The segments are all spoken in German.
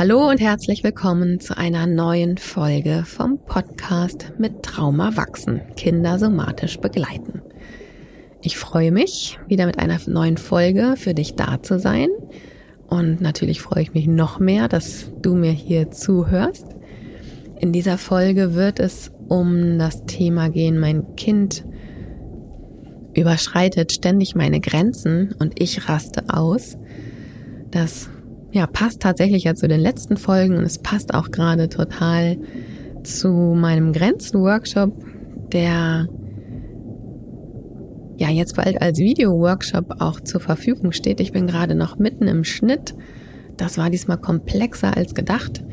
Hallo und herzlich willkommen zu einer neuen Folge vom Podcast mit Trauma wachsen, Kinder somatisch begleiten. Ich freue mich, wieder mit einer neuen Folge für dich da zu sein. Und natürlich freue ich mich noch mehr, dass du mir hier zuhörst. In dieser Folge wird es um das Thema gehen, mein Kind überschreitet ständig meine Grenzen und ich raste aus. Das ja, passt tatsächlich ja zu den letzten Folgen und es passt auch gerade total zu meinem Grenzen-Workshop, der ja jetzt bald als Video-Workshop auch zur Verfügung steht. Ich bin gerade noch mitten im Schnitt. Das war diesmal komplexer als gedacht,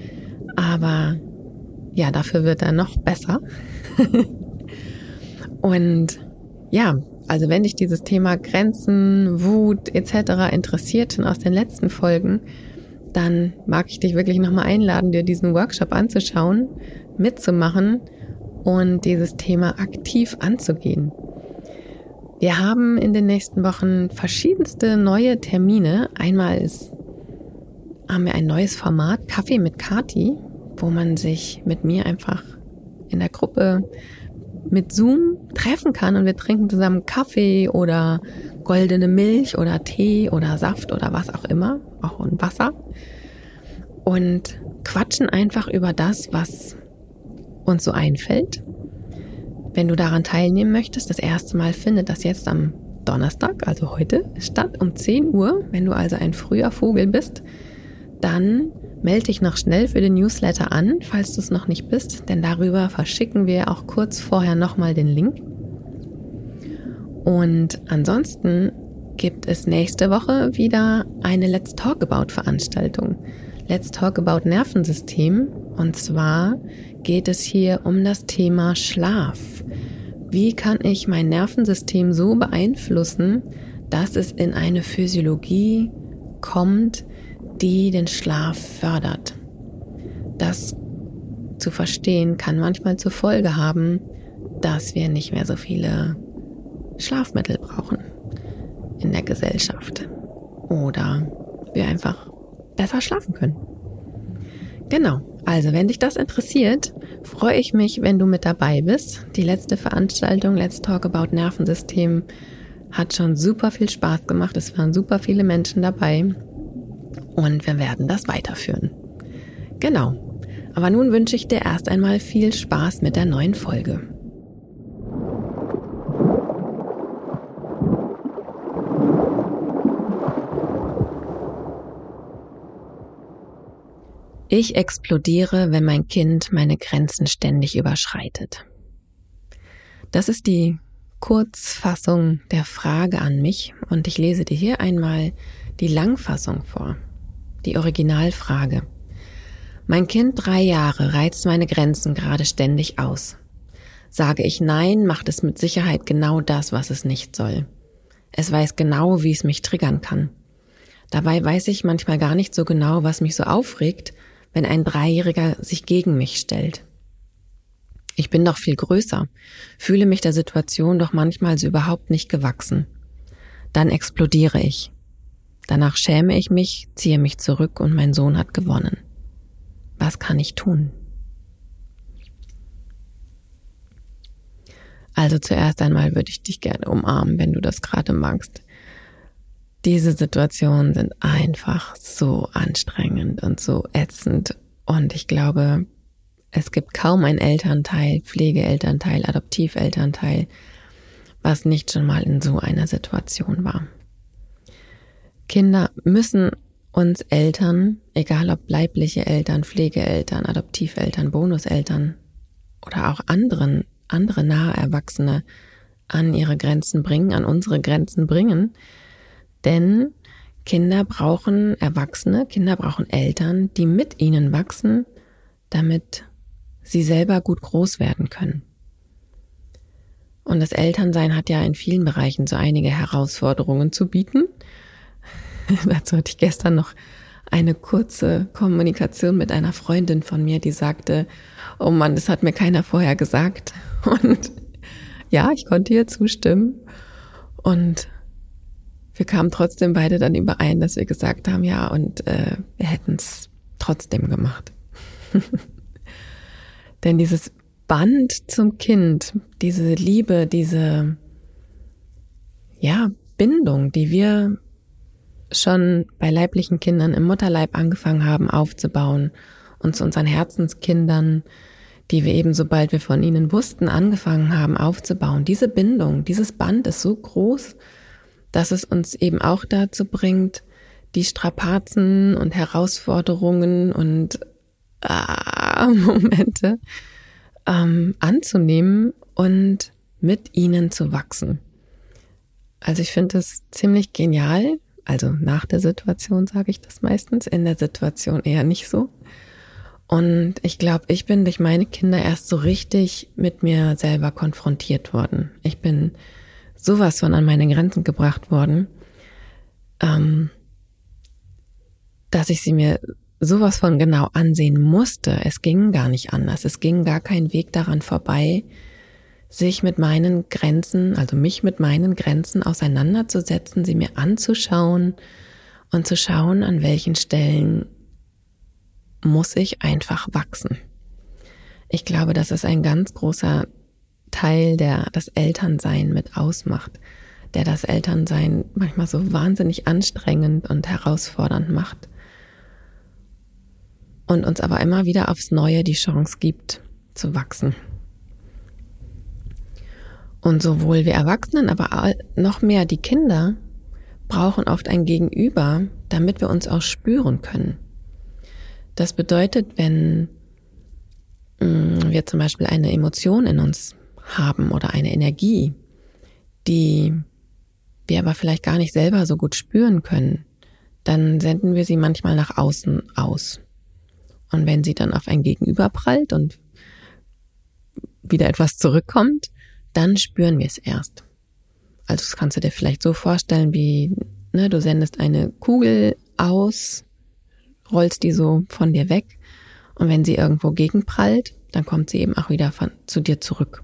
aber ja, dafür wird er noch besser. und ja, also wenn dich dieses Thema Grenzen, Wut etc. interessiert aus den letzten Folgen, dann mag ich dich wirklich nochmal einladen, dir diesen Workshop anzuschauen, mitzumachen und dieses Thema aktiv anzugehen. Wir haben in den nächsten Wochen verschiedenste neue Termine. Einmal ist, haben wir ein neues Format, Kaffee mit Kati, wo man sich mit mir einfach in der Gruppe mit Zoom treffen kann und wir trinken zusammen Kaffee oder goldene Milch oder Tee oder Saft oder was auch immer, auch ein Wasser und quatschen einfach über das, was uns so einfällt. Wenn du daran teilnehmen möchtest, das erste Mal findet das jetzt am Donnerstag, also heute, statt um 10 Uhr. Wenn du also ein früher Vogel bist, dann Melde dich noch schnell für den Newsletter an, falls du es noch nicht bist, denn darüber verschicken wir auch kurz vorher nochmal den Link. Und ansonsten gibt es nächste Woche wieder eine Let's Talk About Veranstaltung. Let's Talk About Nervensystem. Und zwar geht es hier um das Thema Schlaf. Wie kann ich mein Nervensystem so beeinflussen, dass es in eine Physiologie kommt, die den Schlaf fördert. Das zu verstehen kann manchmal zur Folge haben, dass wir nicht mehr so viele Schlafmittel brauchen in der Gesellschaft oder wir einfach besser schlafen können. Genau, also wenn dich das interessiert, freue ich mich, wenn du mit dabei bist. Die letzte Veranstaltung, Let's Talk About Nervensystem, hat schon super viel Spaß gemacht. Es waren super viele Menschen dabei und wir werden das weiterführen. Genau. Aber nun wünsche ich dir erst einmal viel Spaß mit der neuen Folge. Ich explodiere, wenn mein Kind meine Grenzen ständig überschreitet. Das ist die Kurzfassung der Frage an mich und ich lese dir hier einmal die Langfassung vor die Originalfrage. Mein Kind drei Jahre reizt meine Grenzen gerade ständig aus. Sage ich Nein, macht es mit Sicherheit genau das, was es nicht soll. Es weiß genau, wie es mich triggern kann. Dabei weiß ich manchmal gar nicht so genau, was mich so aufregt, wenn ein Dreijähriger sich gegen mich stellt. Ich bin doch viel größer, fühle mich der Situation doch manchmal so überhaupt nicht gewachsen. Dann explodiere ich. Danach schäme ich mich, ziehe mich zurück und mein Sohn hat gewonnen. Was kann ich tun? Also zuerst einmal würde ich dich gerne umarmen, wenn du das gerade magst. Diese Situationen sind einfach so anstrengend und so ätzend und ich glaube, es gibt kaum ein Elternteil, Pflegeelternteil, Adoptivelternteil, was nicht schon mal in so einer Situation war. Kinder müssen uns Eltern, egal ob leibliche Eltern, Pflegeeltern, Adoptiveltern, Bonuseltern oder auch anderen, andere nahe Erwachsene an ihre Grenzen bringen, an unsere Grenzen bringen. Denn Kinder brauchen Erwachsene, Kinder brauchen Eltern, die mit ihnen wachsen, damit sie selber gut groß werden können. Und das Elternsein hat ja in vielen Bereichen so einige Herausforderungen zu bieten. Dazu hatte ich gestern noch eine kurze Kommunikation mit einer Freundin von mir, die sagte, oh Mann, das hat mir keiner vorher gesagt. Und ja, ich konnte ihr zustimmen. Und wir kamen trotzdem beide dann überein, dass wir gesagt haben, ja, und äh, wir hätten es trotzdem gemacht. Denn dieses Band zum Kind, diese Liebe, diese, ja, Bindung, die wir schon bei leiblichen Kindern im Mutterleib angefangen haben aufzubauen und zu unseren Herzenskindern, die wir eben, sobald wir von ihnen wussten, angefangen haben aufzubauen. Diese Bindung, dieses Band ist so groß, dass es uns eben auch dazu bringt, die Strapazen und Herausforderungen und ah, Momente ähm, anzunehmen und mit ihnen zu wachsen. Also ich finde es ziemlich genial. Also nach der Situation sage ich das meistens, in der Situation eher nicht so. Und ich glaube, ich bin durch meine Kinder erst so richtig mit mir selber konfrontiert worden. Ich bin sowas von an meine Grenzen gebracht worden, ähm, dass ich sie mir sowas von genau ansehen musste. Es ging gar nicht anders. Es ging gar kein Weg daran vorbei, sich mit meinen Grenzen, also mich mit meinen Grenzen auseinanderzusetzen, sie mir anzuschauen und zu schauen, an welchen Stellen muss ich einfach wachsen. Ich glaube, das ist ein ganz großer Teil, der das Elternsein mit ausmacht, der das Elternsein manchmal so wahnsinnig anstrengend und herausfordernd macht und uns aber immer wieder aufs Neue die Chance gibt zu wachsen. Und sowohl wir Erwachsenen, aber noch mehr die Kinder brauchen oft ein Gegenüber, damit wir uns auch spüren können. Das bedeutet, wenn mm, wir zum Beispiel eine Emotion in uns haben oder eine Energie, die wir aber vielleicht gar nicht selber so gut spüren können, dann senden wir sie manchmal nach außen aus. Und wenn sie dann auf ein Gegenüber prallt und wieder etwas zurückkommt, dann spüren wir es erst. Also das kannst du dir vielleicht so vorstellen, wie ne, du sendest eine Kugel aus, rollst die so von dir weg und wenn sie irgendwo gegenprallt, dann kommt sie eben auch wieder von, zu dir zurück.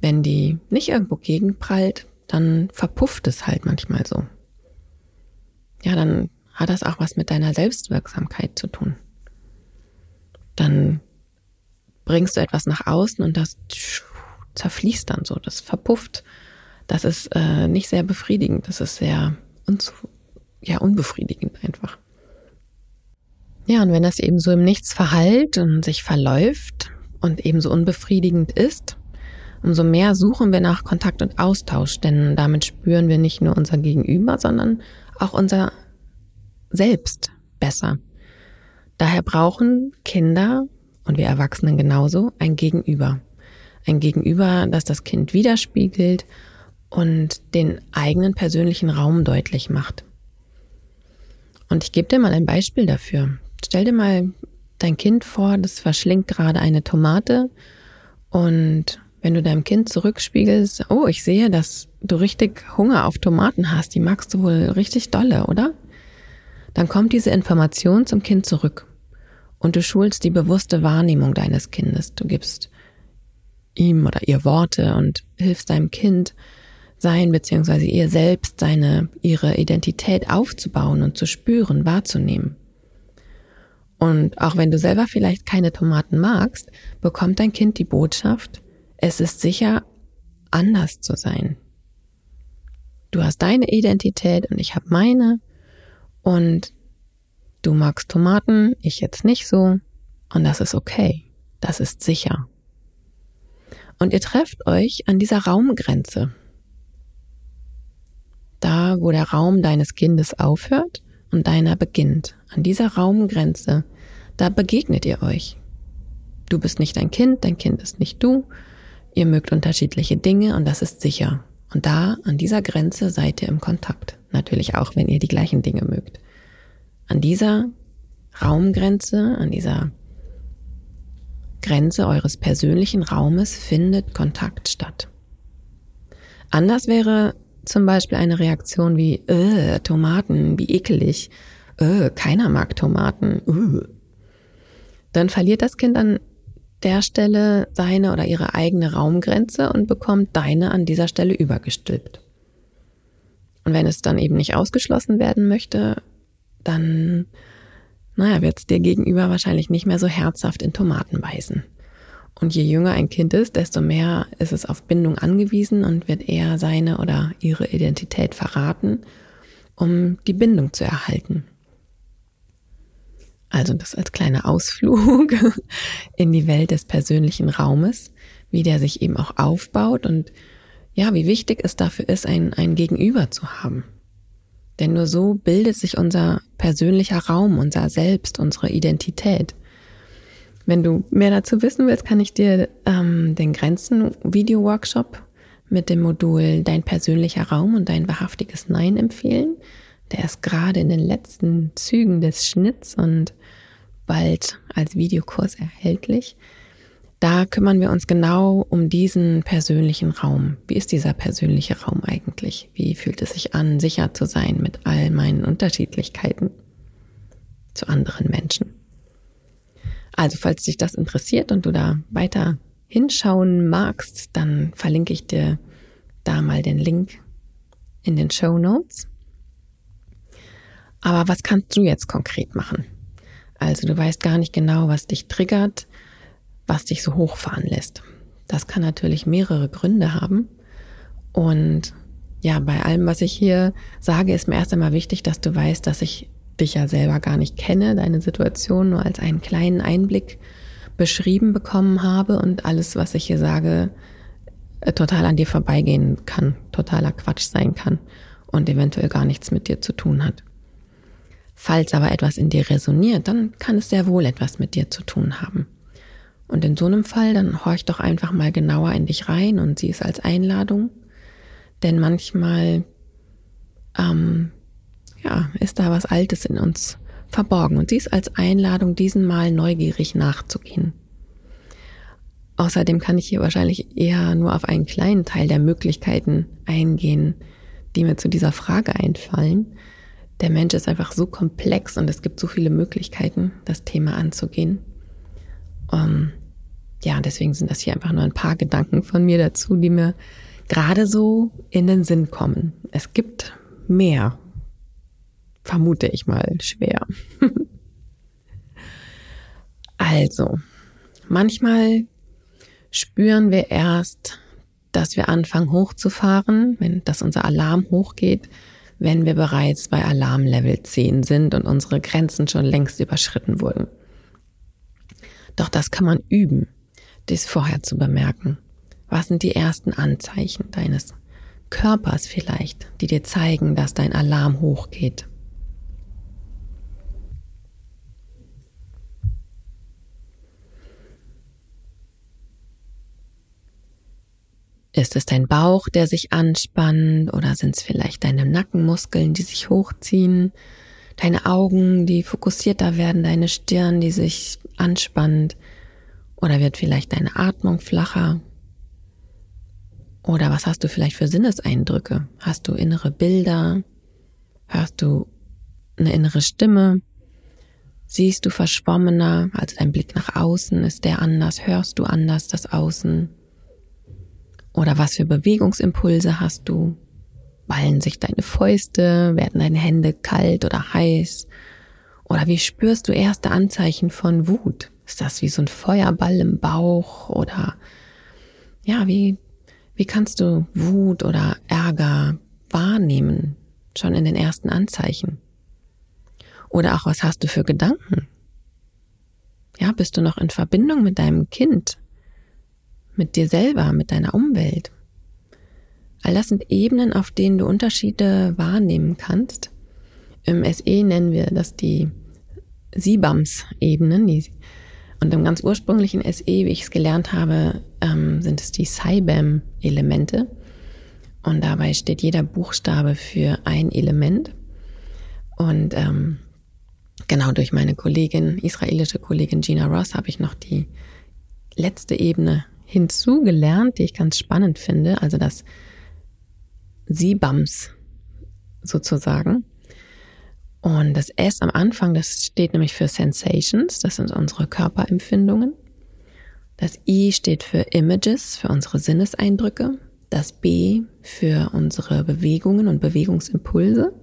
Wenn die nicht irgendwo gegenprallt, dann verpufft es halt manchmal so. Ja, dann hat das auch was mit deiner Selbstwirksamkeit zu tun dann bringst du etwas nach außen und das zerfließt dann so, das verpufft. Das ist äh, nicht sehr befriedigend, das ist sehr ja, unbefriedigend einfach. Ja, und wenn das eben so im Nichts verhallt und sich verläuft und eben so unbefriedigend ist, umso mehr suchen wir nach Kontakt und Austausch, denn damit spüren wir nicht nur unser Gegenüber, sondern auch unser Selbst besser. Daher brauchen Kinder und wir Erwachsenen genauso ein Gegenüber. Ein Gegenüber, das das Kind widerspiegelt und den eigenen persönlichen Raum deutlich macht. Und ich gebe dir mal ein Beispiel dafür. Stell dir mal dein Kind vor, das verschlingt gerade eine Tomate und wenn du deinem Kind zurückspiegelst, oh, ich sehe, dass du richtig Hunger auf Tomaten hast, die magst du wohl richtig dolle, oder? Dann kommt diese Information zum Kind zurück und du schulst die bewusste Wahrnehmung deines Kindes. Du gibst ihm oder ihr Worte und hilfst deinem Kind, sein bzw. ihr selbst seine, ihre Identität aufzubauen und zu spüren, wahrzunehmen. Und auch wenn du selber vielleicht keine Tomaten magst, bekommt dein Kind die Botschaft, es ist sicher, anders zu sein. Du hast deine Identität und ich habe meine und Du magst Tomaten, ich jetzt nicht so. Und das ist okay. Das ist sicher. Und ihr trefft euch an dieser Raumgrenze. Da, wo der Raum deines Kindes aufhört und deiner beginnt. An dieser Raumgrenze, da begegnet ihr euch. Du bist nicht dein Kind, dein Kind ist nicht du. Ihr mögt unterschiedliche Dinge und das ist sicher. Und da, an dieser Grenze, seid ihr im Kontakt. Natürlich auch, wenn ihr die gleichen Dinge mögt. An dieser Raumgrenze, an dieser Grenze eures persönlichen Raumes findet Kontakt statt. Anders wäre zum Beispiel eine Reaktion wie, äh, Tomaten, wie ekelig, äh, keiner mag Tomaten, äh. Dann verliert das Kind an der Stelle seine oder ihre eigene Raumgrenze und bekommt deine an dieser Stelle übergestülpt. Und wenn es dann eben nicht ausgeschlossen werden möchte, dann naja, wird es dir gegenüber wahrscheinlich nicht mehr so herzhaft in Tomaten beißen. Und je jünger ein Kind ist, desto mehr ist es auf Bindung angewiesen und wird eher seine oder ihre Identität verraten, um die Bindung zu erhalten. Also das als kleiner Ausflug in die Welt des persönlichen Raumes, wie der sich eben auch aufbaut und ja, wie wichtig es dafür ist, ein, ein Gegenüber zu haben. Denn nur so bildet sich unser persönlicher Raum, unser Selbst, unsere Identität. Wenn du mehr dazu wissen willst, kann ich dir ähm, den Grenzen-Video-Workshop mit dem Modul Dein persönlicher Raum und dein wahrhaftiges Nein empfehlen. Der ist gerade in den letzten Zügen des Schnitts und bald als Videokurs erhältlich. Da kümmern wir uns genau um diesen persönlichen Raum. Wie ist dieser persönliche Raum eigentlich? Wie fühlt es sich an, sicher zu sein mit all meinen Unterschiedlichkeiten zu anderen Menschen? Also, falls dich das interessiert und du da weiter hinschauen magst, dann verlinke ich dir da mal den Link in den Show Notes. Aber was kannst du jetzt konkret machen? Also du weißt gar nicht genau, was dich triggert, was dich so hochfahren lässt. Das kann natürlich mehrere Gründe haben. Und ja, bei allem, was ich hier sage, ist mir erst einmal wichtig, dass du weißt, dass ich dich ja selber gar nicht kenne, deine Situation nur als einen kleinen Einblick beschrieben bekommen habe und alles, was ich hier sage, äh, total an dir vorbeigehen kann, totaler Quatsch sein kann und eventuell gar nichts mit dir zu tun hat. Falls aber etwas in dir resoniert, dann kann es sehr wohl etwas mit dir zu tun haben. Und in so einem Fall, dann horch doch einfach mal genauer in dich rein und sieh es als Einladung. Denn manchmal, ähm, ja, ist da was Altes in uns verborgen und sieh es als Einladung, diesen Mal neugierig nachzugehen. Außerdem kann ich hier wahrscheinlich eher nur auf einen kleinen Teil der Möglichkeiten eingehen, die mir zu dieser Frage einfallen der Mensch ist einfach so komplex und es gibt so viele Möglichkeiten, das Thema anzugehen. Um, ähm, ja, deswegen sind das hier einfach nur ein paar Gedanken von mir dazu, die mir gerade so in den Sinn kommen. Es gibt mehr, vermute ich mal schwer. also, manchmal spüren wir erst, dass wir anfangen hochzufahren, wenn das unser Alarm hochgeht, wenn wir bereits bei Alarmlevel 10 sind und unsere Grenzen schon längst überschritten wurden. Doch das kann man üben, dies vorher zu bemerken. Was sind die ersten Anzeichen deines Körpers vielleicht, die dir zeigen, dass dein Alarm hochgeht? Ist es dein Bauch, der sich anspannt oder sind es vielleicht deine Nackenmuskeln, die sich hochziehen, deine Augen, die fokussierter werden, deine Stirn, die sich anspannt oder wird vielleicht deine Atmung flacher? Oder was hast du vielleicht für Sinneseindrücke? Hast du innere Bilder? Hörst du eine innere Stimme? Siehst du verschwommener, also dein Blick nach außen ist der anders? Hörst du anders das Außen? Oder was für Bewegungsimpulse hast du? Ballen sich deine Fäuste? Werden deine Hände kalt oder heiß? Oder wie spürst du erste Anzeichen von Wut? Ist das wie so ein Feuerball im Bauch? Oder ja, wie, wie kannst du Wut oder Ärger wahrnehmen? Schon in den ersten Anzeichen. Oder auch was hast du für Gedanken? Ja, bist du noch in Verbindung mit deinem Kind? Mit dir selber, mit deiner Umwelt. All das sind Ebenen, auf denen du Unterschiede wahrnehmen kannst. Im SE nennen wir das die Sibams-Ebenen. Und im ganz ursprünglichen SE, wie ich es gelernt habe, ähm, sind es die Saibam-Elemente. Und dabei steht jeder Buchstabe für ein Element. Und ähm, genau durch meine Kollegin, israelische Kollegin Gina Ross, habe ich noch die letzte Ebene hinzugelernt, die ich ganz spannend finde, also das Sibams sozusagen. Und das S am Anfang, das steht nämlich für Sensations, das sind unsere Körperempfindungen. Das I steht für Images, für unsere Sinneseindrücke. Das B für unsere Bewegungen und Bewegungsimpulse.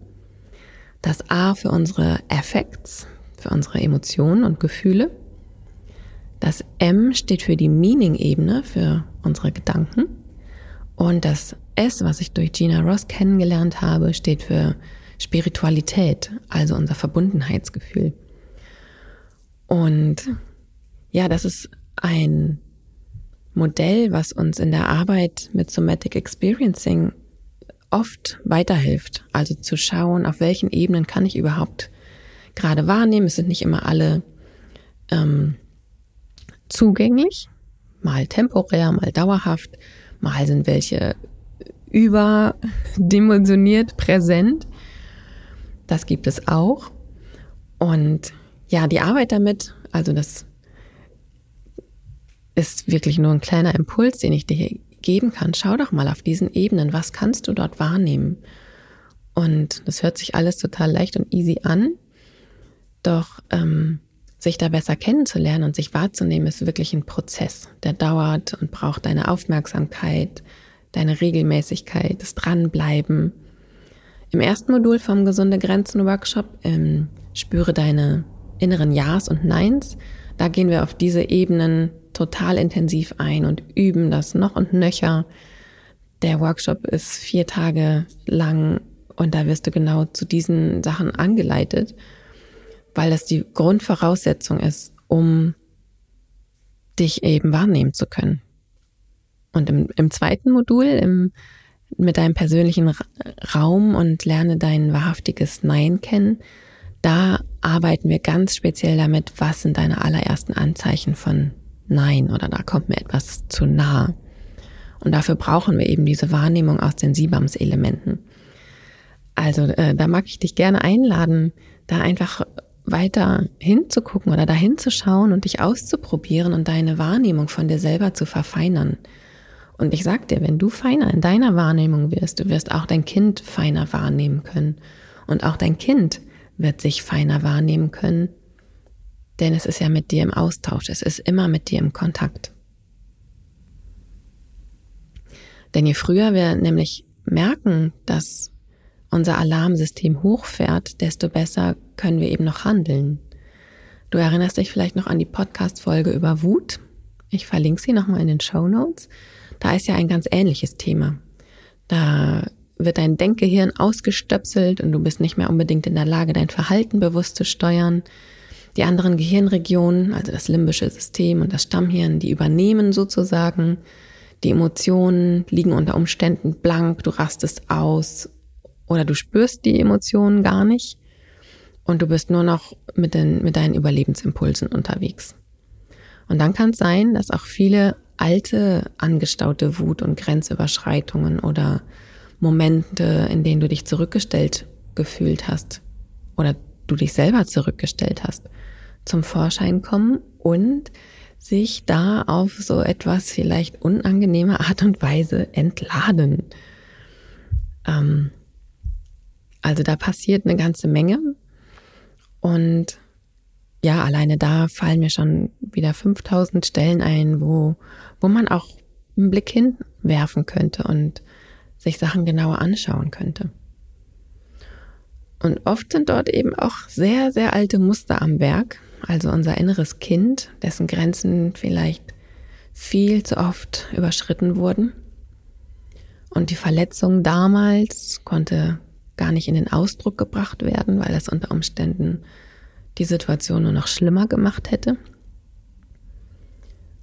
Das A für unsere Affects, für unsere Emotionen und Gefühle. Das M steht für die Meaning-Ebene, für unsere Gedanken. Und das S, was ich durch Gina Ross kennengelernt habe, steht für Spiritualität, also unser Verbundenheitsgefühl. Und ja, das ist ein Modell, was uns in der Arbeit mit Somatic Experiencing oft weiterhilft. Also zu schauen, auf welchen Ebenen kann ich überhaupt gerade wahrnehmen. Es sind nicht immer alle ähm, zugänglich, mal temporär, mal dauerhaft, mal sind welche überdimensioniert präsent. Das gibt es auch. Und ja, die Arbeit damit, also das ist wirklich nur ein kleiner Impuls, den ich dir geben kann. Schau doch mal auf diesen Ebenen, was kannst du dort wahrnehmen? Und das hört sich alles total leicht und easy an, doch ähm, sich da besser kennenzulernen und sich wahrzunehmen, ist wirklich ein Prozess, der dauert und braucht deine Aufmerksamkeit, deine Regelmäßigkeit, das Dranbleiben. Im ersten Modul vom Gesunde Grenzen Workshop ähm, spüre deine inneren Ja's und Neins. Da gehen wir auf diese Ebenen total intensiv ein und üben das noch und nöcher. Der Workshop ist vier Tage lang und da wirst du genau zu diesen Sachen angeleitet, weil das die Grundvoraussetzung ist, um dich eben wahrnehmen zu können. Und im, im zweiten Modul, im, mit deinem persönlichen Raum und lerne dein wahrhaftiges Nein kennen, da arbeiten wir ganz speziell damit, was sind deine allerersten Anzeichen von Nein oder da kommt mir etwas zu nah. Und dafür brauchen wir eben diese Wahrnehmung aus den Siebams-Elementen. Also äh, da mag ich dich gerne einladen, da einfach weiter hinzugucken oder dahin zu schauen und dich auszuprobieren und deine Wahrnehmung von dir selber zu verfeinern. Und ich sag dir, wenn du feiner in deiner Wahrnehmung wirst, du wirst auch dein Kind feiner wahrnehmen können. Und auch dein Kind wird sich feiner wahrnehmen können denn es ist ja mit dir im Austausch, es ist immer mit dir im Kontakt. Denn je früher wir nämlich merken, dass unser Alarmsystem hochfährt, desto besser können wir eben noch handeln. Du erinnerst dich vielleicht noch an die Podcast-Folge über Wut. Ich verlinke sie nochmal in den Show Notes. Da ist ja ein ganz ähnliches Thema. Da wird dein Denkgehirn ausgestöpselt und du bist nicht mehr unbedingt in der Lage, dein Verhalten bewusst zu steuern. Die anderen Gehirnregionen, also das limbische System und das Stammhirn, die übernehmen sozusagen. Die Emotionen liegen unter Umständen blank, du rastest aus oder du spürst die Emotionen gar nicht und du bist nur noch mit, den, mit deinen Überlebensimpulsen unterwegs. Und dann kann es sein, dass auch viele alte angestaute Wut und Grenzüberschreitungen oder Momente, in denen du dich zurückgestellt gefühlt hast oder du dich selber zurückgestellt hast, zum Vorschein kommen und sich da auf so etwas vielleicht unangenehme Art und Weise entladen. Ähm, also da passiert eine ganze Menge und ja, alleine da fallen mir schon wieder 5000 Stellen ein, wo, wo man auch einen Blick hinwerfen könnte und sich Sachen genauer anschauen könnte. Und oft sind dort eben auch sehr, sehr alte Muster am Werk, also unser inneres Kind, dessen Grenzen vielleicht viel zu oft überschritten wurden. Und die Verletzung damals konnte gar nicht in den Ausdruck gebracht werden, weil das unter Umständen die Situation nur noch schlimmer gemacht hätte.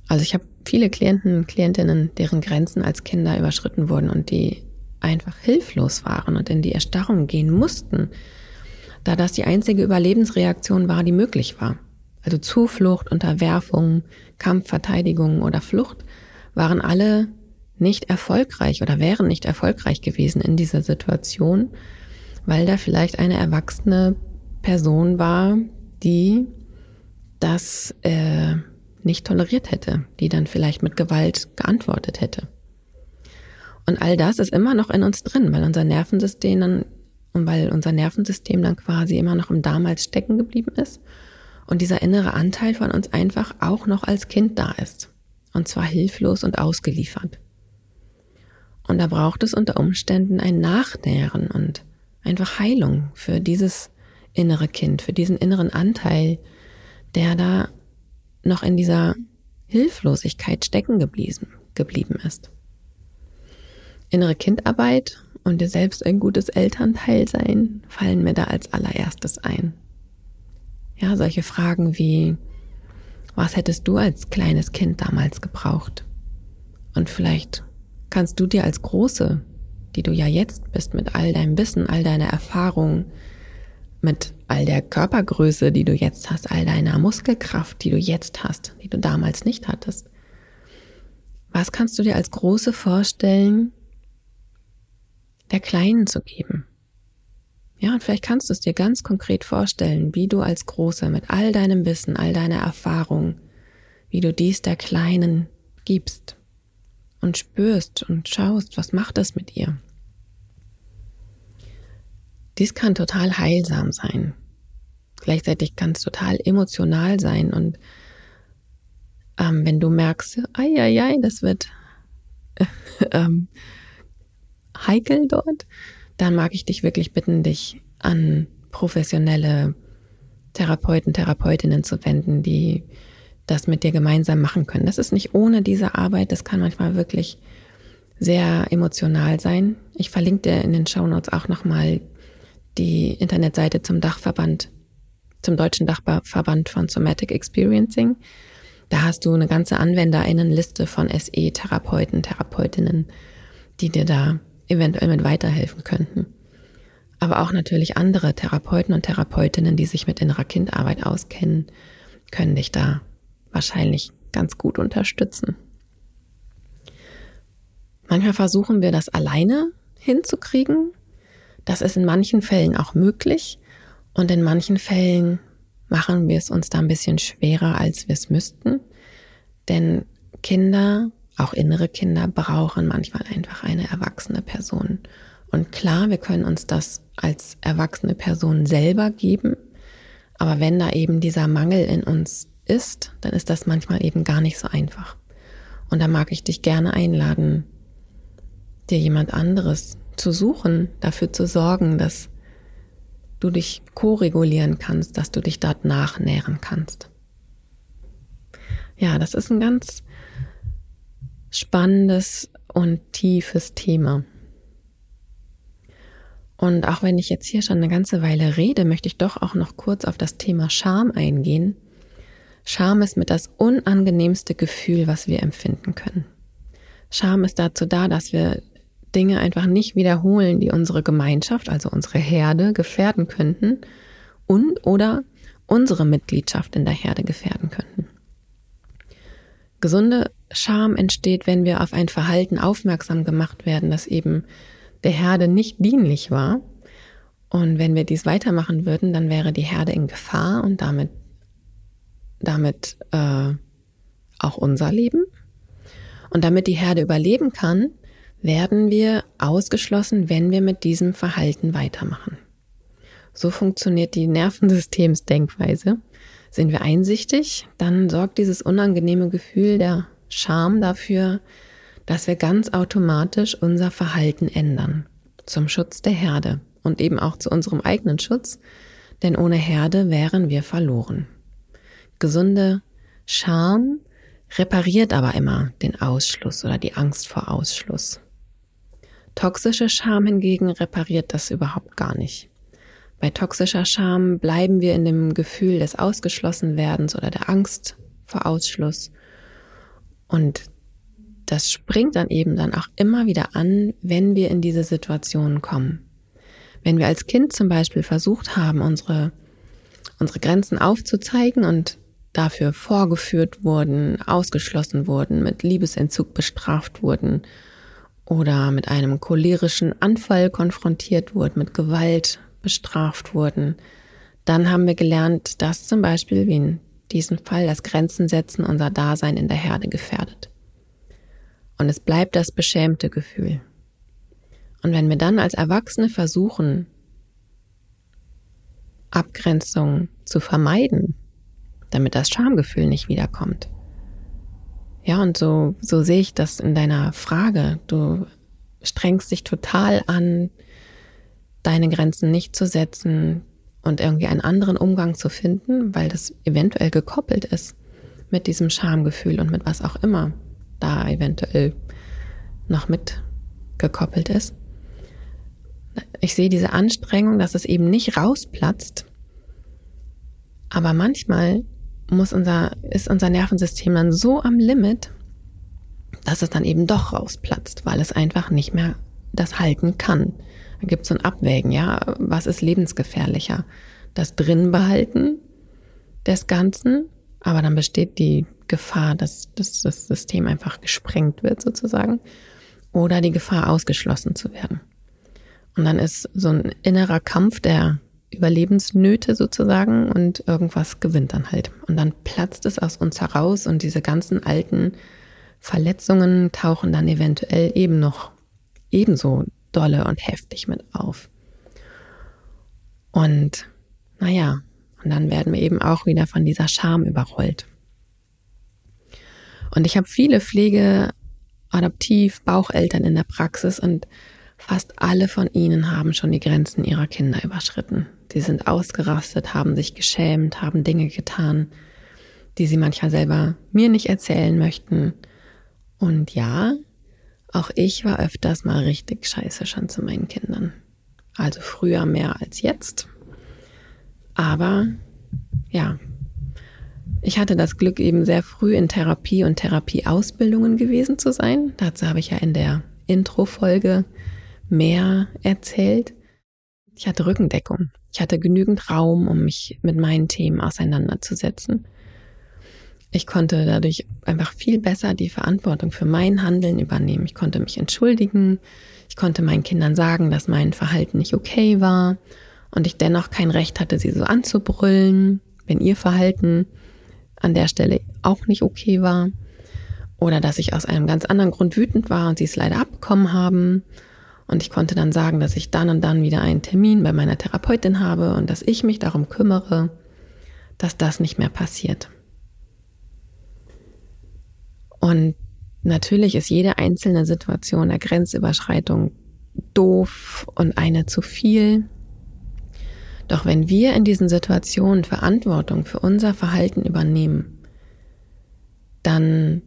Also ich habe viele Klienten, Klientinnen, deren Grenzen als Kinder überschritten wurden und die einfach hilflos waren und in die Erstarrung gehen mussten, da das die einzige Überlebensreaktion war, die möglich war. Also Zuflucht, Unterwerfung, Kampf, Verteidigung oder Flucht waren alle nicht erfolgreich oder wären nicht erfolgreich gewesen in dieser Situation, weil da vielleicht eine erwachsene Person war, die das äh, nicht toleriert hätte, die dann vielleicht mit Gewalt geantwortet hätte. Und all das ist immer noch in uns drin, weil unser Nervensystem dann und weil unser Nervensystem dann quasi immer noch im damals stecken geblieben ist und dieser innere Anteil von uns einfach auch noch als Kind da ist. Und zwar hilflos und ausgeliefert. Und da braucht es unter Umständen ein Nachnähren und einfach Heilung für dieses innere Kind, für diesen inneren Anteil, der da noch in dieser Hilflosigkeit stecken geblieben, geblieben ist. Innere Kindarbeit und dir selbst ein gutes Elternteil sein fallen mir da als allererstes ein. Ja, solche Fragen wie, was hättest du als kleines Kind damals gebraucht? Und vielleicht kannst du dir als Große, die du ja jetzt bist, mit all deinem Wissen, all deiner Erfahrung, mit all der Körpergröße, die du jetzt hast, all deiner Muskelkraft, die du jetzt hast, die du damals nicht hattest. Was kannst du dir als Große vorstellen, der Kleinen zu geben? Ja, und vielleicht kannst du es dir ganz konkret vorstellen, wie du als Großer mit all deinem Wissen, all deiner Erfahrung, wie du dies der Kleinen gibst und spürst und schaust, was macht das mit ihr. Dies kann total heilsam sein. Gleichzeitig kann es total emotional sein und ähm, wenn du merkst, ai, das wird ähm, heikel dort, dann mag ich dich wirklich bitten, dich an professionelle Therapeuten, Therapeutinnen zu wenden, die das mit dir gemeinsam machen können. Das ist nicht ohne diese Arbeit, das kann manchmal wirklich sehr emotional sein. Ich verlinke dir in den Show Notes auch nochmal die Internetseite zum Dachverband, zum deutschen Dachverband von Somatic Experiencing. Da hast du eine ganze Anwenderinnenliste von SE-Therapeuten, Therapeutinnen, die dir da eventuell mit weiterhelfen könnten. Aber auch natürlich andere Therapeuten und Therapeutinnen, die sich mit innerer Kindarbeit auskennen, können dich da wahrscheinlich ganz gut unterstützen. Manchmal versuchen wir das alleine hinzukriegen. Das ist in manchen Fällen auch möglich und in manchen Fällen machen wir es uns da ein bisschen schwerer, als wir es müssten. Denn Kinder auch innere Kinder brauchen manchmal einfach eine erwachsene Person. Und klar, wir können uns das als erwachsene Person selber geben, aber wenn da eben dieser Mangel in uns ist, dann ist das manchmal eben gar nicht so einfach. Und da mag ich dich gerne einladen, dir jemand anderes zu suchen, dafür zu sorgen, dass du dich ko-regulieren kannst, dass du dich dort nachnähren kannst. Ja, das ist ein ganz spannendes und tiefes Thema. Und auch wenn ich jetzt hier schon eine ganze Weile rede, möchte ich doch auch noch kurz auf das Thema Scham eingehen. Scham ist mit das unangenehmste Gefühl, was wir empfinden können. Scham ist dazu da, dass wir Dinge einfach nicht wiederholen, die unsere Gemeinschaft, also unsere Herde, gefährden könnten und oder unsere Mitgliedschaft in der Herde gefährden könnten. Gesunde Scham entsteht, wenn wir auf ein Verhalten aufmerksam gemacht werden, das eben der Herde nicht dienlich war. Und wenn wir dies weitermachen würden, dann wäre die Herde in Gefahr und damit, damit äh, auch unser Leben. Und damit die Herde überleben kann, werden wir ausgeschlossen, wenn wir mit diesem Verhalten weitermachen. So funktioniert die Nervensystemsdenkweise. Sind wir einsichtig, dann sorgt dieses unangenehme Gefühl der Scham dafür, dass wir ganz automatisch unser Verhalten ändern. Zum Schutz der Herde und eben auch zu unserem eigenen Schutz, denn ohne Herde wären wir verloren. Gesunde Scham repariert aber immer den Ausschluss oder die Angst vor Ausschluss. Toxische Scham hingegen repariert das überhaupt gar nicht. Bei toxischer Scham bleiben wir in dem Gefühl des Ausgeschlossenwerdens oder der Angst vor Ausschluss und das springt dann eben dann auch immer wieder an, wenn wir in diese Situation kommen. Wenn wir als Kind zum Beispiel versucht haben, unsere, unsere Grenzen aufzuzeigen und dafür vorgeführt wurden, ausgeschlossen wurden, mit Liebesentzug bestraft wurden oder mit einem cholerischen Anfall konfrontiert wurden, mit Gewalt bestraft wurden, dann haben wir gelernt, dass zum Beispiel, wie in diesem Fall das Grenzen setzen unser Dasein in der Herde gefährdet. Und es bleibt das beschämte Gefühl. Und wenn wir dann als Erwachsene versuchen, Abgrenzung zu vermeiden, damit das Schamgefühl nicht wiederkommt. Ja, und so, so sehe ich das in deiner Frage. Du strengst dich total an, deine Grenzen nicht zu setzen, und irgendwie einen anderen Umgang zu finden, weil das eventuell gekoppelt ist mit diesem Schamgefühl und mit was auch immer da eventuell noch mit gekoppelt ist. Ich sehe diese Anstrengung, dass es eben nicht rausplatzt, aber manchmal muss unser, ist unser Nervensystem dann so am Limit, dass es dann eben doch rausplatzt, weil es einfach nicht mehr das halten kann. Da gibt es so ein Abwägen, ja, was ist lebensgefährlicher? Das Drinbehalten des Ganzen, aber dann besteht die Gefahr, dass, dass das System einfach gesprengt wird sozusagen, oder die Gefahr ausgeschlossen zu werden. Und dann ist so ein innerer Kampf der Überlebensnöte sozusagen und irgendwas gewinnt dann halt. Und dann platzt es aus uns heraus und diese ganzen alten Verletzungen tauchen dann eventuell eben noch ebenso dolle und heftig mit auf. Und naja, und dann werden wir eben auch wieder von dieser Scham überrollt. Und ich habe viele Pflege, Adoptiv, Baucheltern in der Praxis und fast alle von ihnen haben schon die Grenzen ihrer Kinder überschritten. Sie sind ausgerastet, haben sich geschämt, haben Dinge getan, die sie manchmal selber mir nicht erzählen möchten. Und ja, auch ich war öfters mal richtig scheiße schon zu meinen Kindern. Also früher mehr als jetzt. Aber ja, ich hatte das Glück, eben sehr früh in Therapie und Therapieausbildungen gewesen zu sein. Dazu habe ich ja in der Intro-Folge mehr erzählt. Ich hatte Rückendeckung. Ich hatte genügend Raum, um mich mit meinen Themen auseinanderzusetzen. Ich konnte dadurch einfach viel besser die Verantwortung für mein Handeln übernehmen. Ich konnte mich entschuldigen. Ich konnte meinen Kindern sagen, dass mein Verhalten nicht okay war und ich dennoch kein Recht hatte, sie so anzubrüllen, wenn ihr Verhalten an der Stelle auch nicht okay war. Oder dass ich aus einem ganz anderen Grund wütend war und sie es leider abbekommen haben. Und ich konnte dann sagen, dass ich dann und dann wieder einen Termin bei meiner Therapeutin habe und dass ich mich darum kümmere, dass das nicht mehr passiert. Und natürlich ist jede einzelne Situation der Grenzüberschreitung doof und eine zu viel. Doch wenn wir in diesen Situationen Verantwortung für unser Verhalten übernehmen, dann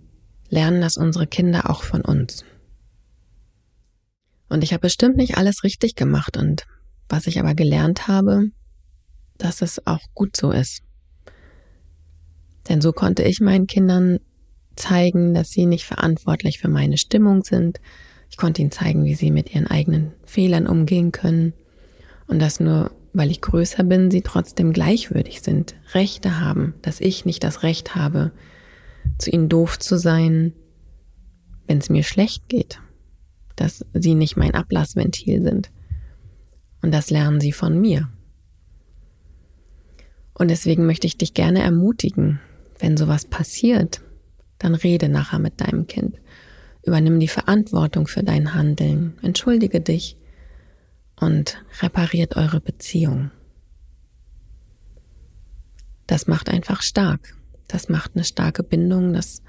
lernen das unsere Kinder auch von uns. Und ich habe bestimmt nicht alles richtig gemacht und was ich aber gelernt habe, dass es auch gut so ist. Denn so konnte ich meinen Kindern zeigen, dass sie nicht verantwortlich für meine Stimmung sind. Ich konnte ihnen zeigen, wie sie mit ihren eigenen Fehlern umgehen können und dass nur weil ich größer bin, sie trotzdem gleichwürdig sind, Rechte haben, dass ich nicht das Recht habe, zu ihnen doof zu sein, wenn es mir schlecht geht, dass sie nicht mein Ablassventil sind. Und das lernen sie von mir. Und deswegen möchte ich dich gerne ermutigen, wenn sowas passiert, dann rede nachher mit deinem Kind. Übernimm die Verantwortung für dein Handeln. Entschuldige dich und repariert eure Beziehung. Das macht einfach stark. Das macht eine starke Bindung, das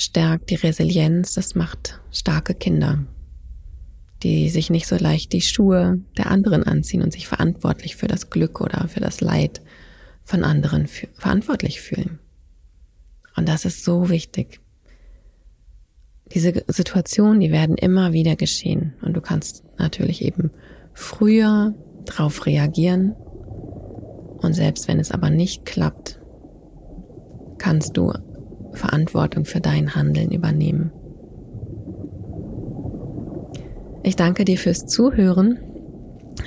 stärkt die Resilienz, das macht starke Kinder, die sich nicht so leicht die Schuhe der anderen anziehen und sich verantwortlich für das Glück oder für das Leid von anderen verantwortlich fühlen. Und das ist so wichtig. Diese Situationen, die werden immer wieder geschehen. Und du kannst natürlich eben früher drauf reagieren. Und selbst wenn es aber nicht klappt, kannst du Verantwortung für dein Handeln übernehmen. Ich danke dir fürs Zuhören.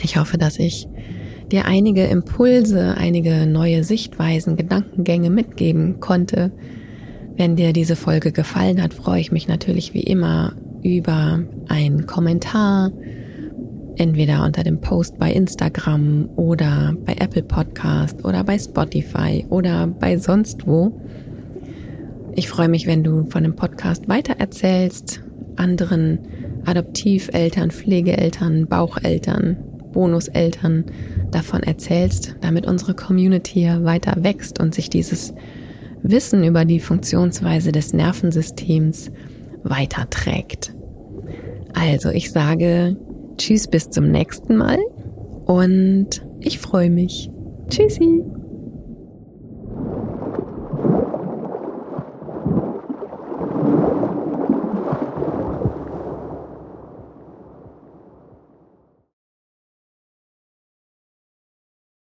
Ich hoffe, dass ich dir einige Impulse, einige neue Sichtweisen, Gedankengänge mitgeben konnte, wenn dir diese Folge gefallen hat, freue ich mich natürlich wie immer über einen Kommentar, entweder unter dem Post bei Instagram oder bei Apple Podcast oder bei Spotify oder bei sonst wo. Ich freue mich, wenn du von dem Podcast weitererzählst, anderen Adoptiveltern, Pflegeeltern, Baucheltern, Bonuseltern davon erzählst, damit unsere Community hier weiter wächst und sich dieses Wissen über die Funktionsweise des Nervensystems weiterträgt. Also ich sage Tschüss bis zum nächsten Mal und Ich freue mich. Tschüssi.